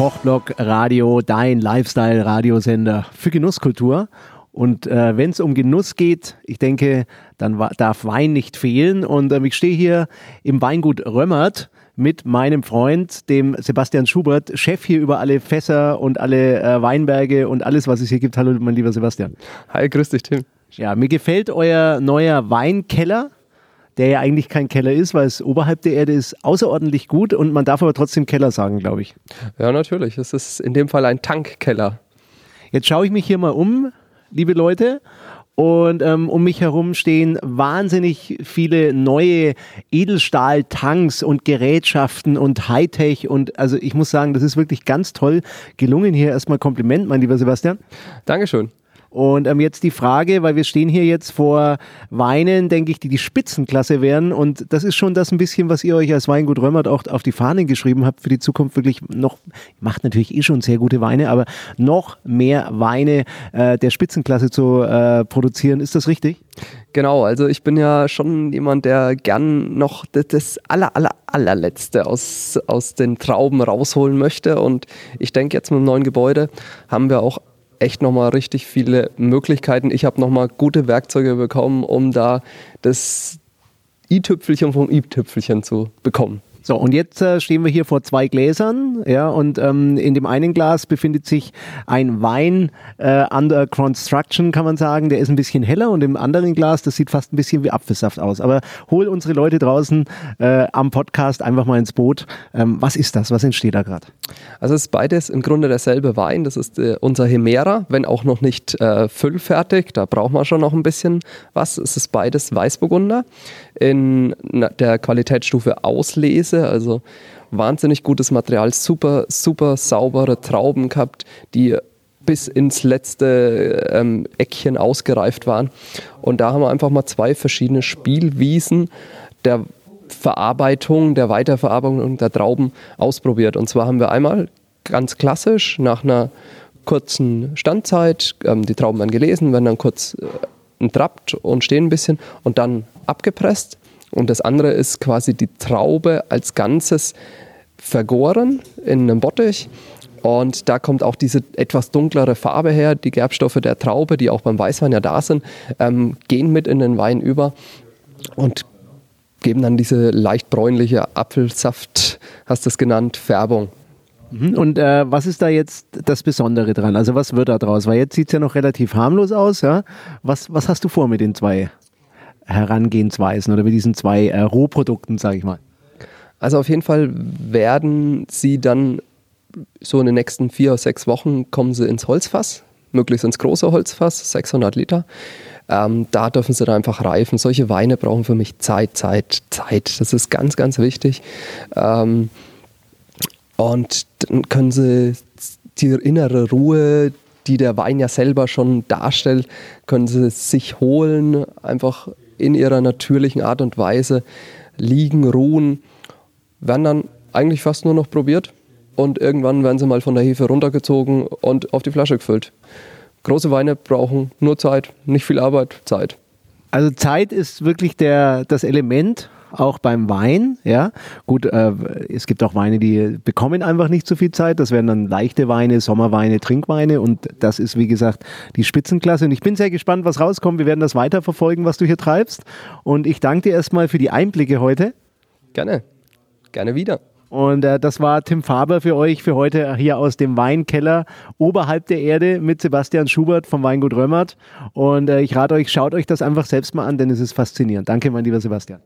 Lichtblock Radio, dein Lifestyle-Radiosender für Genusskultur. Und äh, wenn es um Genuss geht, ich denke, dann darf Wein nicht fehlen. Und äh, ich stehe hier im Weingut Römmert mit meinem Freund, dem Sebastian Schubert, Chef hier über alle Fässer und alle äh, Weinberge und alles, was es hier gibt. Hallo, mein lieber Sebastian. Hi, grüß dich, Tim. Ja, mir gefällt euer neuer Weinkeller der ja eigentlich kein Keller ist, weil es oberhalb der Erde ist, außerordentlich gut und man darf aber trotzdem Keller sagen, glaube ich. Ja, natürlich. Es ist in dem Fall ein Tankkeller. Jetzt schaue ich mich hier mal um, liebe Leute. Und ähm, um mich herum stehen wahnsinnig viele neue Edelstahl-Tanks und Gerätschaften und Hightech. Und also ich muss sagen, das ist wirklich ganz toll gelungen hier. Erstmal Kompliment, mein lieber Sebastian. Dankeschön. Und ähm, jetzt die Frage, weil wir stehen hier jetzt vor Weinen, denke ich, die die Spitzenklasse wären. Und das ist schon das ein bisschen, was ihr euch als Weingut Römert auch auf die Fahnen geschrieben habt für die Zukunft. Wirklich noch, macht natürlich eh schon sehr gute Weine, aber noch mehr Weine äh, der Spitzenklasse zu äh, produzieren. Ist das richtig? Genau, also ich bin ja schon jemand, der gern noch das, das aller, aller, allerletzte aus, aus den Trauben rausholen möchte. Und ich denke, jetzt mit dem neuen Gebäude haben wir auch echt nochmal richtig viele Möglichkeiten. Ich habe nochmal gute Werkzeuge bekommen, um da das i-Tüpfelchen vom i-Tüpfelchen zu bekommen. So, und jetzt äh, stehen wir hier vor zwei Gläsern, ja, und ähm, in dem einen Glas befindet sich ein Wein äh, under construction, kann man sagen. Der ist ein bisschen heller und im anderen Glas, das sieht fast ein bisschen wie Apfelsaft aus. Aber hol unsere Leute draußen äh, am Podcast einfach mal ins Boot. Ähm, was ist das? Was entsteht da gerade? Also es ist beides im Grunde derselbe Wein. Das ist äh, unser Hemera, wenn auch noch nicht äh, füllfertig. Da braucht man schon noch ein bisschen was. Es ist beides Weißburgunder in der Qualitätsstufe Auslese also wahnsinnig gutes Material, super, super saubere Trauben gehabt, die bis ins letzte ähm, Eckchen ausgereift waren. Und da haben wir einfach mal zwei verschiedene Spielwiesen der Verarbeitung, der Weiterverarbeitung der Trauben ausprobiert. Und zwar haben wir einmal ganz klassisch nach einer kurzen Standzeit ähm, die Trauben dann gelesen, werden dann kurz äh, entrappt und stehen ein bisschen und dann abgepresst und das andere ist quasi die Traube als Ganzes vergoren in einem Bottich. Und da kommt auch diese etwas dunklere Farbe her. Die Gerbstoffe der Traube, die auch beim Weißwein ja da sind, ähm, gehen mit in den Wein über und geben dann diese leicht bräunliche Apfelsaft, hast du es genannt, Färbung. Mhm. Und äh, was ist da jetzt das Besondere dran? Also was wird da draus? Weil jetzt sieht es ja noch relativ harmlos aus. Ja? Was, was hast du vor mit den zwei Herangehensweisen oder mit diesen zwei äh, Rohprodukten, sage ich mal? Also auf jeden Fall werden sie dann so in den nächsten vier, sechs Wochen kommen sie ins Holzfass, möglichst ins große Holzfass, 600 Liter. Ähm, da dürfen sie dann einfach reifen. Solche Weine brauchen für mich Zeit, Zeit, Zeit. Das ist ganz, ganz wichtig. Ähm, und dann können sie die innere Ruhe, die der Wein ja selber schon darstellt, können sie sich holen, einfach in ihrer natürlichen Art und Weise liegen, ruhen, werden dann eigentlich fast nur noch probiert und irgendwann werden sie mal von der Hefe runtergezogen und auf die Flasche gefüllt. Große Weine brauchen nur Zeit, nicht viel Arbeit, Zeit. Also Zeit ist wirklich der, das Element auch beim Wein. Ja, gut, äh, es gibt auch Weine, die bekommen einfach nicht so viel Zeit. Das wären dann leichte Weine, Sommerweine, Trinkweine und das ist wie gesagt die Spitzenklasse. Und ich bin sehr gespannt, was rauskommt. Wir werden das weiterverfolgen, was du hier treibst. Und ich danke dir erstmal für die Einblicke heute. Gerne, gerne wieder. Und äh, das war Tim Faber für euch für heute hier aus dem Weinkeller oberhalb der Erde mit Sebastian Schubert vom Weingut Römert. Und äh, ich rate euch, schaut euch das einfach selbst mal an, denn es ist faszinierend. Danke, mein lieber Sebastian.